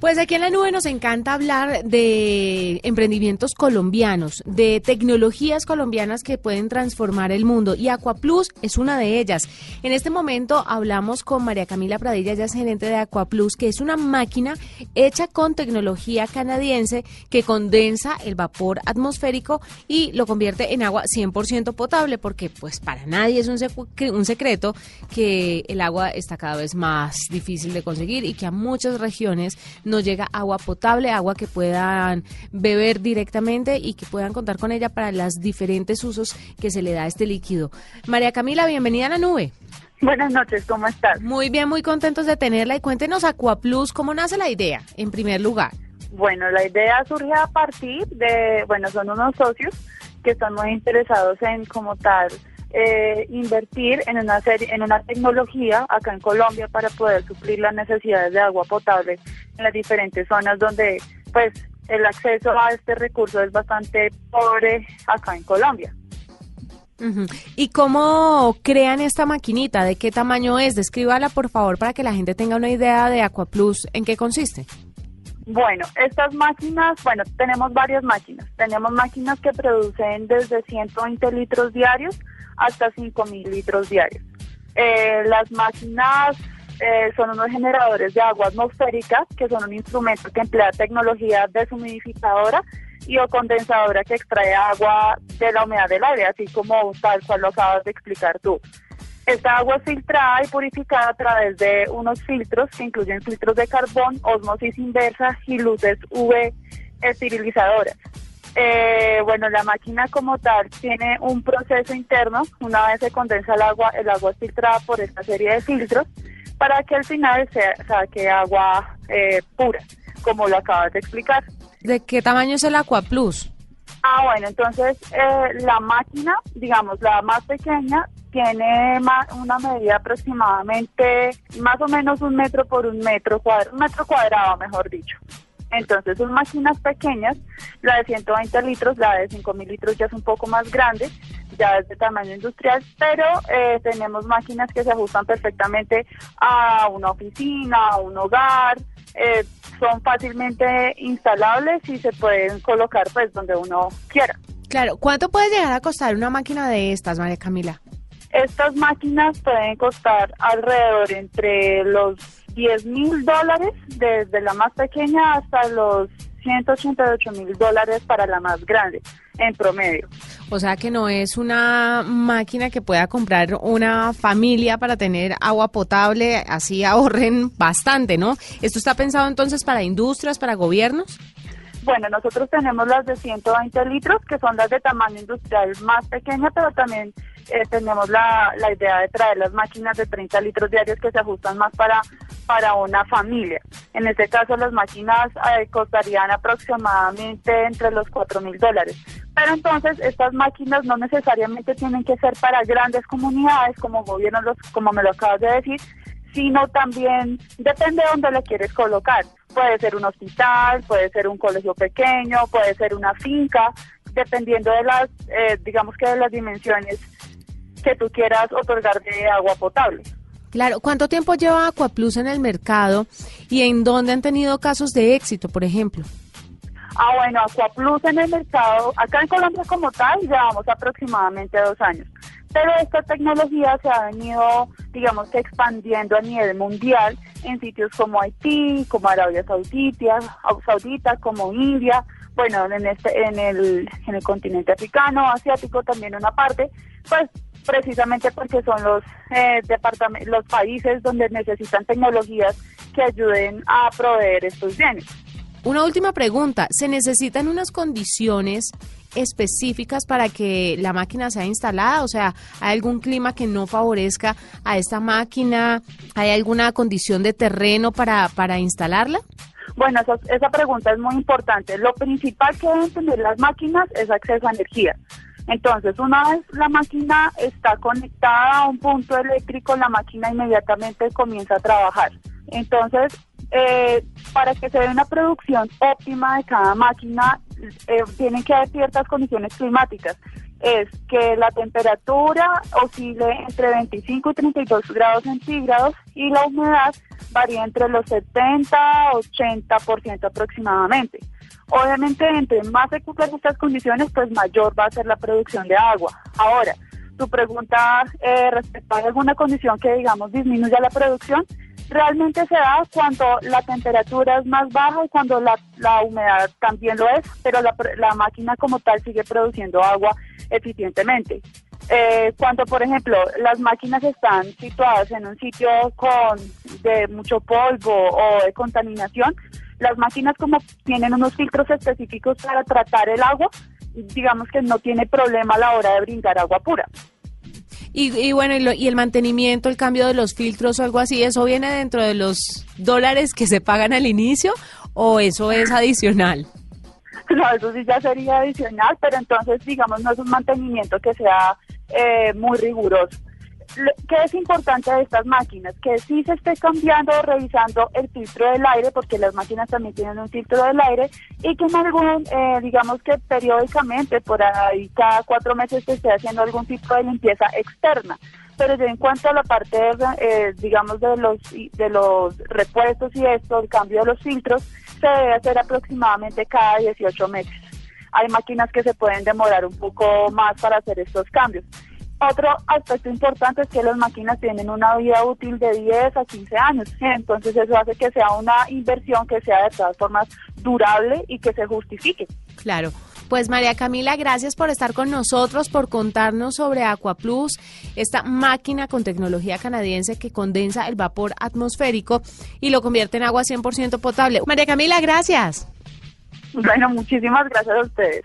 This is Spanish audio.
Pues aquí en la nube nos encanta hablar de emprendimientos colombianos, de tecnologías colombianas que pueden transformar el mundo y Aquaplus es una de ellas. En este momento hablamos con María Camila Pradilla, ya es gerente de Aquaplus, que es una máquina hecha con tecnología canadiense que condensa el vapor atmosférico y lo convierte en agua 100% potable, porque pues para nadie es un, un secreto que el agua está cada vez más difícil de conseguir y que a muchas regiones nos llega agua potable, agua que puedan beber directamente y que puedan contar con ella para los diferentes usos que se le da a este líquido. María Camila, bienvenida a la nube. Buenas noches, ¿cómo estás? Muy bien, muy contentos de tenerla y cuéntenos Aquaplus, ¿cómo nace la idea en primer lugar? Bueno, la idea surge a partir de, bueno, son unos socios que están muy interesados en como tal eh, invertir en una serie, en una tecnología acá en Colombia para poder suplir las necesidades de agua potable en las diferentes zonas donde pues el acceso a este recurso es bastante pobre acá en Colombia. ¿Y cómo crean esta maquinita? ¿De qué tamaño es? Descríbala por favor para que la gente tenga una idea de Aquaplus. ¿En qué consiste? Bueno, estas máquinas, bueno, tenemos varias máquinas. Tenemos máquinas que producen desde 120 litros diarios hasta 5.000 litros diarios. Eh, las máquinas eh, son unos generadores de agua atmosférica, que son un instrumento que emplea tecnología deshumidificadora y o condensadora que extrae agua de la humedad del aire, así como tal cual lo acabas de explicar tú. Esta agua es filtrada y purificada a través de unos filtros que incluyen filtros de carbón, osmosis inversa y luces UV esterilizadoras. Eh, bueno, la máquina como tal tiene un proceso interno. Una vez se condensa el agua, el agua es filtrada por esta serie de filtros para que al final se saque agua eh, pura, como lo acabas de explicar. ¿De qué tamaño es el Aqua Plus? Ah, bueno, entonces eh, la máquina, digamos, la más pequeña, tiene una medida aproximadamente más o menos un metro por un metro cuadrado, un metro cuadrado, mejor dicho. Entonces son máquinas pequeñas, la de 120 litros, la de 5.000 litros ya es un poco más grande, ya es de tamaño industrial, pero eh, tenemos máquinas que se ajustan perfectamente a una oficina, a un hogar, eh, son fácilmente instalables y se pueden colocar pues donde uno quiera. Claro, ¿cuánto puede llegar a costar una máquina de estas, María Camila? Estas máquinas pueden costar alrededor entre los 10 mil dólares, desde la más pequeña hasta los 188 mil dólares para la más grande, en promedio. O sea que no es una máquina que pueda comprar una familia para tener agua potable, así ahorren bastante, ¿no? ¿Esto está pensado entonces para industrias, para gobiernos? Bueno, nosotros tenemos las de 120 litros, que son las de tamaño industrial más pequeña, pero también eh, tenemos la, la idea de traer las máquinas de 30 litros diarios que se ajustan más para para una familia. En este caso, las máquinas eh, costarían aproximadamente entre los 4 mil dólares. Pero entonces, estas máquinas no necesariamente tienen que ser para grandes comunidades, como gobiernos, los, como me lo acabas de decir, sino también depende de dónde le quieres colocar. Puede ser un hospital, puede ser un colegio pequeño, puede ser una finca, dependiendo de las, eh, digamos que de las dimensiones que tú quieras otorgar de agua potable. Claro, ¿cuánto tiempo lleva Aquaplus en el mercado y en dónde han tenido casos de éxito, por ejemplo? Ah, bueno, Aquaplus en el mercado, acá en Colombia como tal, llevamos aproximadamente dos años. Pero esta tecnología se ha venido, digamos expandiendo a nivel mundial en sitios como Haití, como Arabia Saudita, Saudita como India, bueno, en este, en el, en el continente africano, asiático también una parte, pues precisamente porque son los eh, departamentos, los países donde necesitan tecnologías que ayuden a proveer estos bienes. Una última pregunta, ¿se necesitan unas condiciones específicas para que la máquina sea instalada? O sea, ¿hay algún clima que no favorezca a esta máquina? ¿Hay alguna condición de terreno para, para instalarla? Bueno, esa, esa pregunta es muy importante. Lo principal que deben tener las máquinas es acceso a energía. Entonces, una vez la máquina está conectada a un punto eléctrico, la máquina inmediatamente comienza a trabajar. Entonces, eh, para que se dé una producción óptima de cada máquina, eh, tienen que haber ciertas condiciones climáticas. es que la temperatura oscile entre 25 y 32 grados centígrados y la humedad varía entre los 70 a 80% aproximadamente. Obviamente, entre más se cumplan estas condiciones, pues mayor va a ser la producción de agua. Ahora, tu pregunta eh, respecto a alguna condición que, digamos, disminuya la producción, realmente se da cuando la temperatura es más baja y cuando la, la humedad también lo es, pero la, la máquina como tal sigue produciendo agua eficientemente. Eh, cuando, por ejemplo, las máquinas están situadas en un sitio con de mucho polvo o de contaminación, las máquinas como tienen unos filtros específicos para tratar el agua, digamos que no tiene problema a la hora de brindar agua pura. Y, bueno, y, el mantenimiento, el cambio de los filtros o algo así, ¿eso viene dentro de los dólares que se pagan al inicio o eso es adicional? No, eso sí ya sería adicional, pero entonces, digamos, no es un mantenimiento que sea eh, muy riguroso. ¿Qué es importante de estas máquinas? Que sí se esté cambiando o revisando el filtro del aire, porque las máquinas también tienen un filtro del aire, y que en algún, eh, digamos que periódicamente, por ahí cada cuatro meses se esté haciendo algún tipo de limpieza externa. Pero yo en cuanto a la parte, eh, digamos, de los, de los repuestos y esto, el cambio de los filtros, se debe hacer aproximadamente cada 18 meses. Hay máquinas que se pueden demorar un poco más para hacer estos cambios. Otro aspecto importante es que las máquinas tienen una vida útil de 10 a 15 años, entonces eso hace que sea una inversión que sea de todas formas durable y que se justifique. Claro. Pues María Camila, gracias por estar con nosotros, por contarnos sobre Aquaplus, esta máquina con tecnología canadiense que condensa el vapor atmosférico y lo convierte en agua 100% potable. María Camila, gracias. Bueno, muchísimas gracias a ustedes.